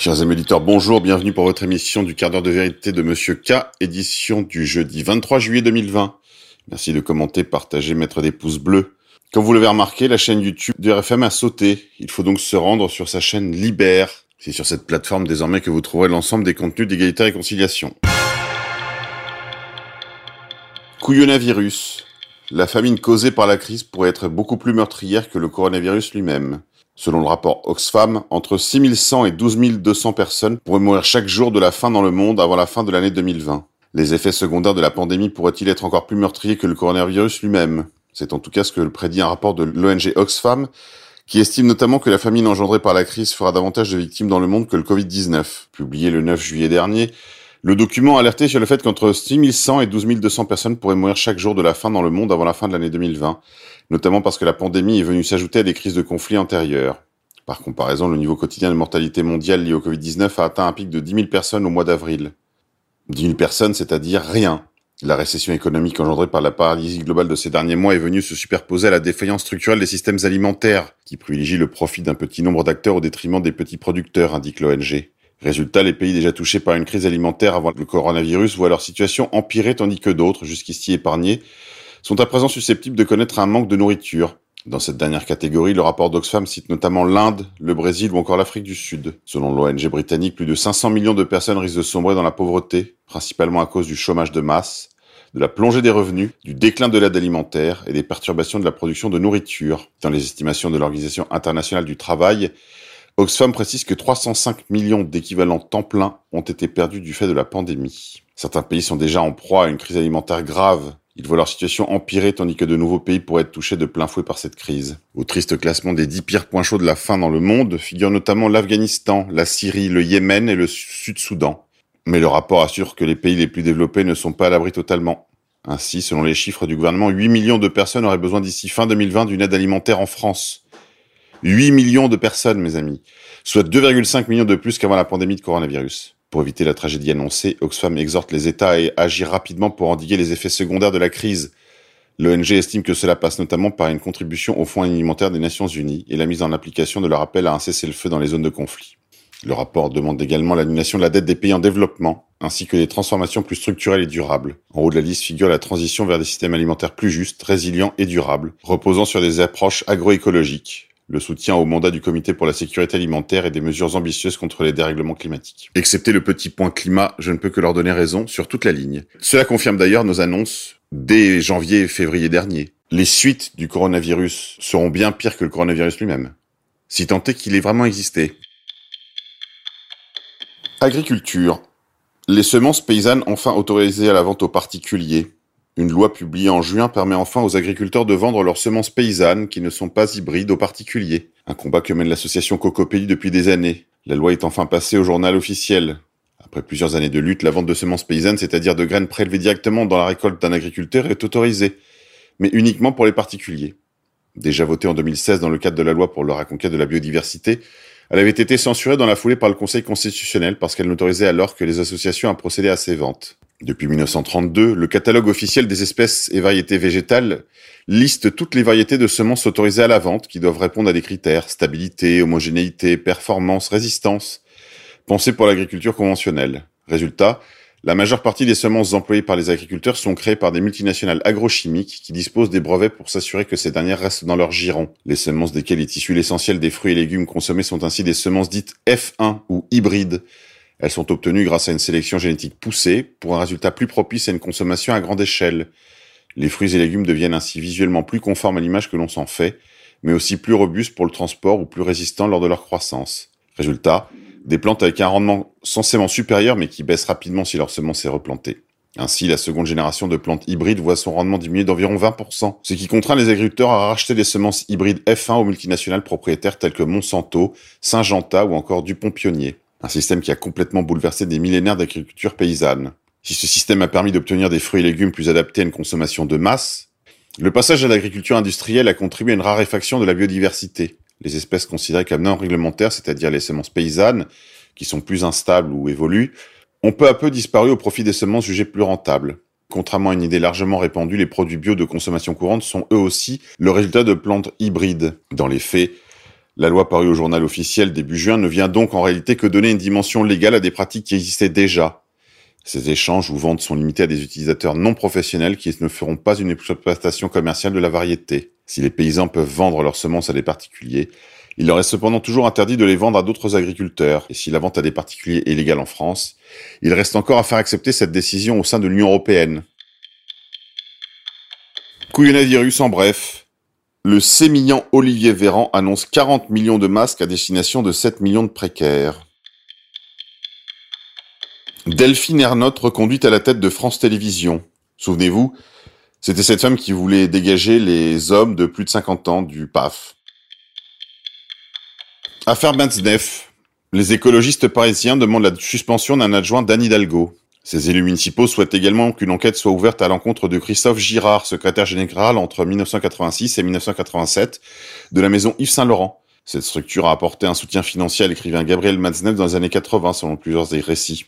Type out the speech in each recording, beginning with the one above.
Chers amis auditeurs, bonjour, bienvenue pour votre émission du quart d'heure de vérité de Monsieur K, édition du jeudi 23 juillet 2020. Merci de commenter, partager, mettre des pouces bleus. Comme vous l'avez remarqué, la chaîne YouTube du RFM a sauté. Il faut donc se rendre sur sa chaîne Libère. C'est sur cette plateforme désormais que vous trouverez l'ensemble des contenus d'égalité et réconciliation. Couillonavirus. La famine causée par la crise pourrait être beaucoup plus meurtrière que le coronavirus lui-même. Selon le rapport Oxfam, entre 6100 et 12 200 personnes pourraient mourir chaque jour de la faim dans le monde avant la fin de l'année 2020. Les effets secondaires de la pandémie pourraient-ils être encore plus meurtriers que le coronavirus lui-même? C'est en tout cas ce que prédit un rapport de l'ONG Oxfam, qui estime notamment que la famine engendrée par la crise fera davantage de victimes dans le monde que le Covid-19. Publié le 9 juillet dernier, le document alertait sur le fait qu'entre 6100 et 12 200 personnes pourraient mourir chaque jour de la faim dans le monde avant la fin de l'année 2020, notamment parce que la pandémie est venue s'ajouter à des crises de conflits antérieures. Par comparaison, le niveau quotidien de mortalité mondiale lié au Covid-19 a atteint un pic de 10 000 personnes au mois d'avril. 10 000 personnes, c'est-à-dire rien. La récession économique engendrée par la paralysie globale de ces derniers mois est venue se superposer à la défaillance structurelle des systèmes alimentaires, qui privilégient le profit d'un petit nombre d'acteurs au détriment des petits producteurs, indique l'ONG. Résultat, les pays déjà touchés par une crise alimentaire avant le coronavirus voient leur situation empirer tandis que d'autres, jusqu'ici épargnés, sont à présent susceptibles de connaître un manque de nourriture. Dans cette dernière catégorie, le rapport d'Oxfam cite notamment l'Inde, le Brésil ou encore l'Afrique du Sud. Selon l'ONG britannique, plus de 500 millions de personnes risquent de sombrer dans la pauvreté, principalement à cause du chômage de masse, de la plongée des revenus, du déclin de l'aide alimentaire et des perturbations de la production de nourriture. Dans les estimations de l'Organisation internationale du travail, Oxfam précise que 305 millions d'équivalents temps plein ont été perdus du fait de la pandémie. Certains pays sont déjà en proie à une crise alimentaire grave. Ils voient leur situation empirer tandis que de nouveaux pays pourraient être touchés de plein fouet par cette crise. Au triste classement des 10 pires points chauds de la faim dans le monde figurent notamment l'Afghanistan, la Syrie, le Yémen et le Sud-Soudan. Mais le rapport assure que les pays les plus développés ne sont pas à l'abri totalement. Ainsi, selon les chiffres du gouvernement, 8 millions de personnes auraient besoin d'ici fin 2020 d'une aide alimentaire en France. 8 millions de personnes, mes amis, soit 2,5 millions de plus qu'avant la pandémie de coronavirus. Pour éviter la tragédie annoncée, Oxfam exhorte les États à agir rapidement pour endiguer les effets secondaires de la crise. L'ONG estime que cela passe notamment par une contribution au Fonds alimentaire des Nations Unies et la mise en application de leur appel à un cessez-le-feu dans les zones de conflit. Le rapport demande également l'annulation de la dette des pays en développement, ainsi que des transformations plus structurelles et durables. En haut de la liste figure la transition vers des systèmes alimentaires plus justes, résilients et durables, reposant sur des approches agroécologiques, le soutien au mandat du Comité pour la sécurité alimentaire et des mesures ambitieuses contre les dérèglements climatiques. Excepté le petit point climat, je ne peux que leur donner raison sur toute la ligne. Cela confirme d'ailleurs nos annonces dès janvier et février dernier. Les suites du coronavirus seront bien pires que le coronavirus lui-même, si tant est qu'il ait vraiment existé. Agriculture. Les semences paysannes enfin autorisées à la vente aux particuliers. Une loi publiée en juin permet enfin aux agriculteurs de vendre leurs semences paysannes qui ne sont pas hybrides aux particuliers. Un combat que mène l'association Cocopélie depuis des années. La loi est enfin passée au journal officiel. Après plusieurs années de lutte, la vente de semences paysannes, c'est-à-dire de graines prélevées directement dans la récolte d'un agriculteur, est autorisée, mais uniquement pour les particuliers. Déjà votée en 2016 dans le cadre de la loi pour la reconquête de la biodiversité, elle avait été censurée dans la foulée par le Conseil constitutionnel parce qu'elle n'autorisait alors que les associations à procéder à ces ventes. Depuis 1932, le catalogue officiel des espèces et variétés végétales liste toutes les variétés de semences autorisées à la vente qui doivent répondre à des critères stabilité, homogénéité, performance, résistance, pensés pour l'agriculture conventionnelle. Résultat, la majeure partie des semences employées par les agriculteurs sont créées par des multinationales agrochimiques qui disposent des brevets pour s'assurer que ces dernières restent dans leur giron. Les semences desquelles est issu l'essentiel des fruits et légumes consommés sont ainsi des semences dites F1 ou hybrides, elles sont obtenues grâce à une sélection génétique poussée pour un résultat plus propice à une consommation à grande échelle. Les fruits et légumes deviennent ainsi visuellement plus conformes à l'image que l'on s'en fait, mais aussi plus robustes pour le transport ou plus résistants lors de leur croissance. Résultat, des plantes avec un rendement censément supérieur mais qui baissent rapidement si leur semence est replantée. Ainsi, la seconde génération de plantes hybrides voit son rendement diminuer d'environ 20%, ce qui contraint les agriculteurs à racheter des semences hybrides F1 aux multinationales propriétaires telles que Monsanto, Syngenta ou encore Dupont Pionnier. Un système qui a complètement bouleversé des millénaires d'agriculture paysanne. Si ce système a permis d'obtenir des fruits et légumes plus adaptés à une consommation de masse, le passage à l'agriculture industrielle a contribué à une raréfaction de la biodiversité. Les espèces considérées comme non réglementaires, c'est-à-dire les semences paysannes, qui sont plus instables ou évoluent, ont peu à peu disparu au profit des semences jugées plus rentables. Contrairement à une idée largement répandue, les produits bio de consommation courante sont eux aussi le résultat de plantes hybrides. Dans les faits, La loi parue au journal officiel début juin ne vient donc en réalité que donner une dimension légale à des pratiques qui existaient déjà. Ces échanges ou ventes sont limités à des utilisateurs non professionnels qui ne feront pas une exploitation commerciale de la variété. Si les paysans peuvent vendre leurs semences à des particuliers, il leur est cependant toujours interdit de les vendre à d'autres agriculteurs, et si la vente à des particuliers est légale en France, il reste encore à faire accepter cette décision au sein de l'Union européenne. En bref. Le sémillant Olivier Véran annonce 40 millions de masques à destination de 7 millions de précaires. Delphine Ernotte reconduite à la tête de France Télévisions. Souvenez-vous, c'était cette femme qui voulait dégager les hommes de plus de 50 ans du PAF. Affaire Benznef. Les écologistes parisiens demandent la suspension d'un adjoint d'Anne Hidalgo. Ces élus municipaux souhaitent également qu'une enquête soit ouverte à l'encontre de Christophe Girard, secrétaire général entre 1986 et 1987 de la maison Yves Saint-Laurent. Cette structure a apporté un soutien financier à l'écrivain Gabriel Matzneff dans les années 80 selon plusieurs des récits.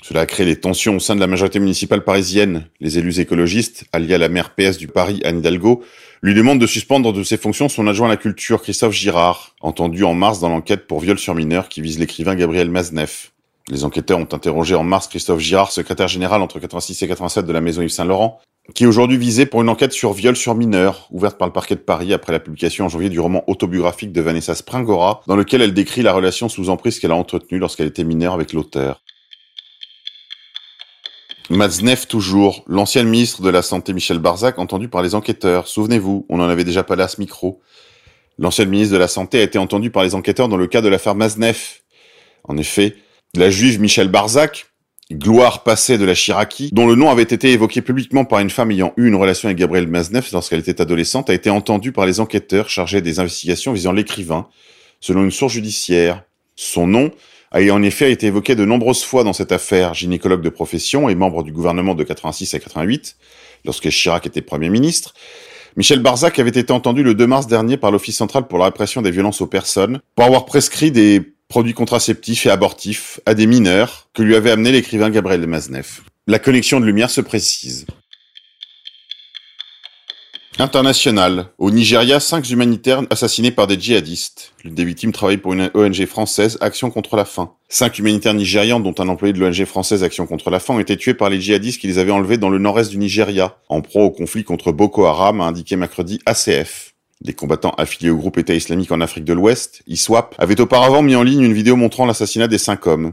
Cela a créé des tensions au sein de la majorité municipale parisienne. Les élus écologistes, alliés à la maire PS du Paris, Anne Hidalgo, lui demandent de suspendre de ses fonctions son adjoint à la culture, Christophe Girard, entendu en mars dans l'enquête pour viol sur mineur qui vise l'écrivain Gabriel Mazneff. Les enquêteurs ont interrogé en mars Christophe Girard, secrétaire général entre 86 et 87 de la maison Yves Saint-Laurent, qui est aujourd'hui visé pour une enquête sur viol sur mineur, ouverte par le parquet de Paris après la publication en janvier du roman autobiographique de Vanessa Springora, dans lequel elle décrit la relation sous emprise qu'elle a entretenue lorsqu'elle était mineure avec l'auteur. Matzneff toujours, l'ancien ministre de la Santé Michel Barzac, entendu par les enquêteurs. Souvenez-vous, on en avait déjà parlé à ce micro. L'ancien ministre de la Santé a été entendu par les enquêteurs dans le cas de l'affaire Matzneff. En effet, la juive Michel Barzac, gloire passée de la Chiraki, dont le nom avait été évoqué publiquement par une femme ayant eu une relation avec Gabriel Matzneff lorsqu'elle était adolescente, a été entendue par les enquêteurs chargés des investigations visant l'écrivain, selon une source judiciaire. Son nom a en effet été évoqué de nombreuses fois dans cette affaire, gynécologue de profession et membre du gouvernement de 86 à 88, lorsque Chirac était Premier ministre. Michel Barzac avait été entendu le 2 mars dernier par l'Office central pour la répression des violences aux personnes pour avoir prescrit des produits contraceptifs et abortifs à des mineurs que lui avait amené l'écrivain Gabriel Mazneff. La connexion de lumière se précise. International. Au Nigeria, cinq humanitaires assassinés par des djihadistes. L'une des victimes travaille pour une ONG française, Action contre la faim. Cinq humanitaires nigérians, dont un employé de l'ONG française Action contre la faim, ont été tués par les djihadistes qui les avaient enlevés dans le nord-est du Nigeria, en proie au conflit contre Boko Haram, a indiqué mercredi ACF. Les combattants affiliés au groupe État islamique en Afrique de l'Ouest, ISWAP, avaient auparavant mis en ligne une vidéo montrant l'assassinat des cinq hommes.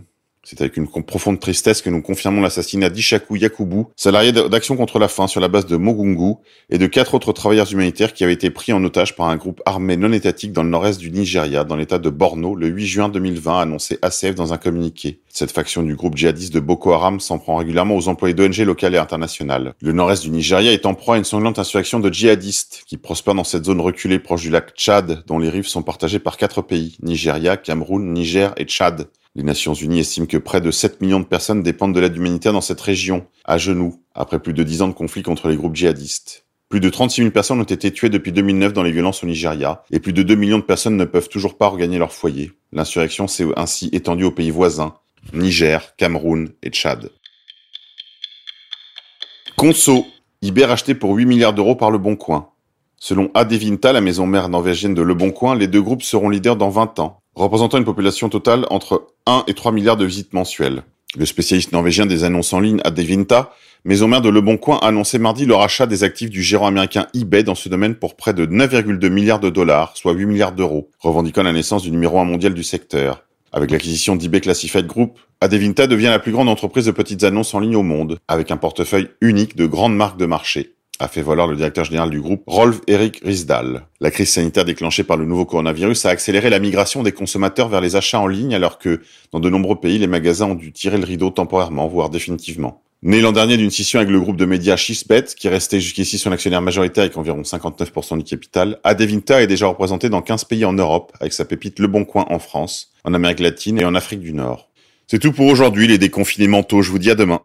C'est avec une profonde tristesse que nous confirmons l'assassinat d'Ishaku Yakubu, salarié d'Action contre la faim sur la base de Mogungu, et de quatre autres travailleurs humanitaires qui avaient été pris en otage par un groupe armé non étatique dans le nord-est du Nigeria, dans l'état de Borno, le 8 juin 2020, a annoncé ACF dans un communiqué. Cette faction du groupe djihadiste de Boko Haram s'en prend régulièrement aux employés d'ONG locales et internationales. Le nord-est du Nigeria est en proie à une sanglante insurrection de djihadistes qui prospèrent dans cette zone reculée proche du lac Tchad, dont les rives sont partagées par quatre pays, Nigeria, Cameroun, Niger et Tchad. Les Nations Unies estiment que près de 7 millions de personnes dépendent de l'aide humanitaire dans cette région, à genoux, après plus de 10 ans de conflit contre les groupes djihadistes. Plus de 36 000 personnes ont été tuées depuis 2009 dans les violences au Nigeria, et plus de 2 millions de personnes ne peuvent toujours pas regagner leur foyer. L'insurrection s'est ainsi étendue aux pays voisins, Niger, Cameroun et Tchad. Conso, Iber acheté pour 8 milliards d'euros par Le Bon Coin. Selon Adevinta, la maison mère norvégienne de Le Bon Coin, les deux groupes seront leaders dans 20 ans représentant une population totale entre 1 et 3 milliards de visites mensuelles. Le spécialiste norvégien des annonces en ligne Adevinta, maison mère de Le Bon Coin, a annoncé mardi le rachat des actifs du gérant américain eBay dans ce domaine pour près de 9,2 milliards de dollars, soit 8 milliards d'euros, revendiquant la naissance du numéro 1 mondial du secteur. Avec l'acquisition d'eBay Classified Group, Adevinta devient la plus grande entreprise de petites annonces en ligne au monde, avec un portefeuille unique de grandes marques de marché a fait valoir le directeur général du groupe, Rolf Erik Riesdahl. La crise sanitaire déclenchée par le nouveau coronavirus a accéléré la migration des consommateurs vers les achats en ligne alors que, dans de nombreux pays, les magasins ont dû tirer le rideau temporairement, voire définitivement. Né l'an dernier d'une scission avec le groupe de médias Schisbet, qui restait jusqu'ici son actionnaire majoritaire avec environ 59% du capital, Adevinta est déjà représenté dans 15 pays en Europe, avec sa pépite Le Bon Coin en France, en Amérique latine et en Afrique du Nord. C'est tout pour aujourd'hui, les déconfinés mentaux, je vous dis à demain.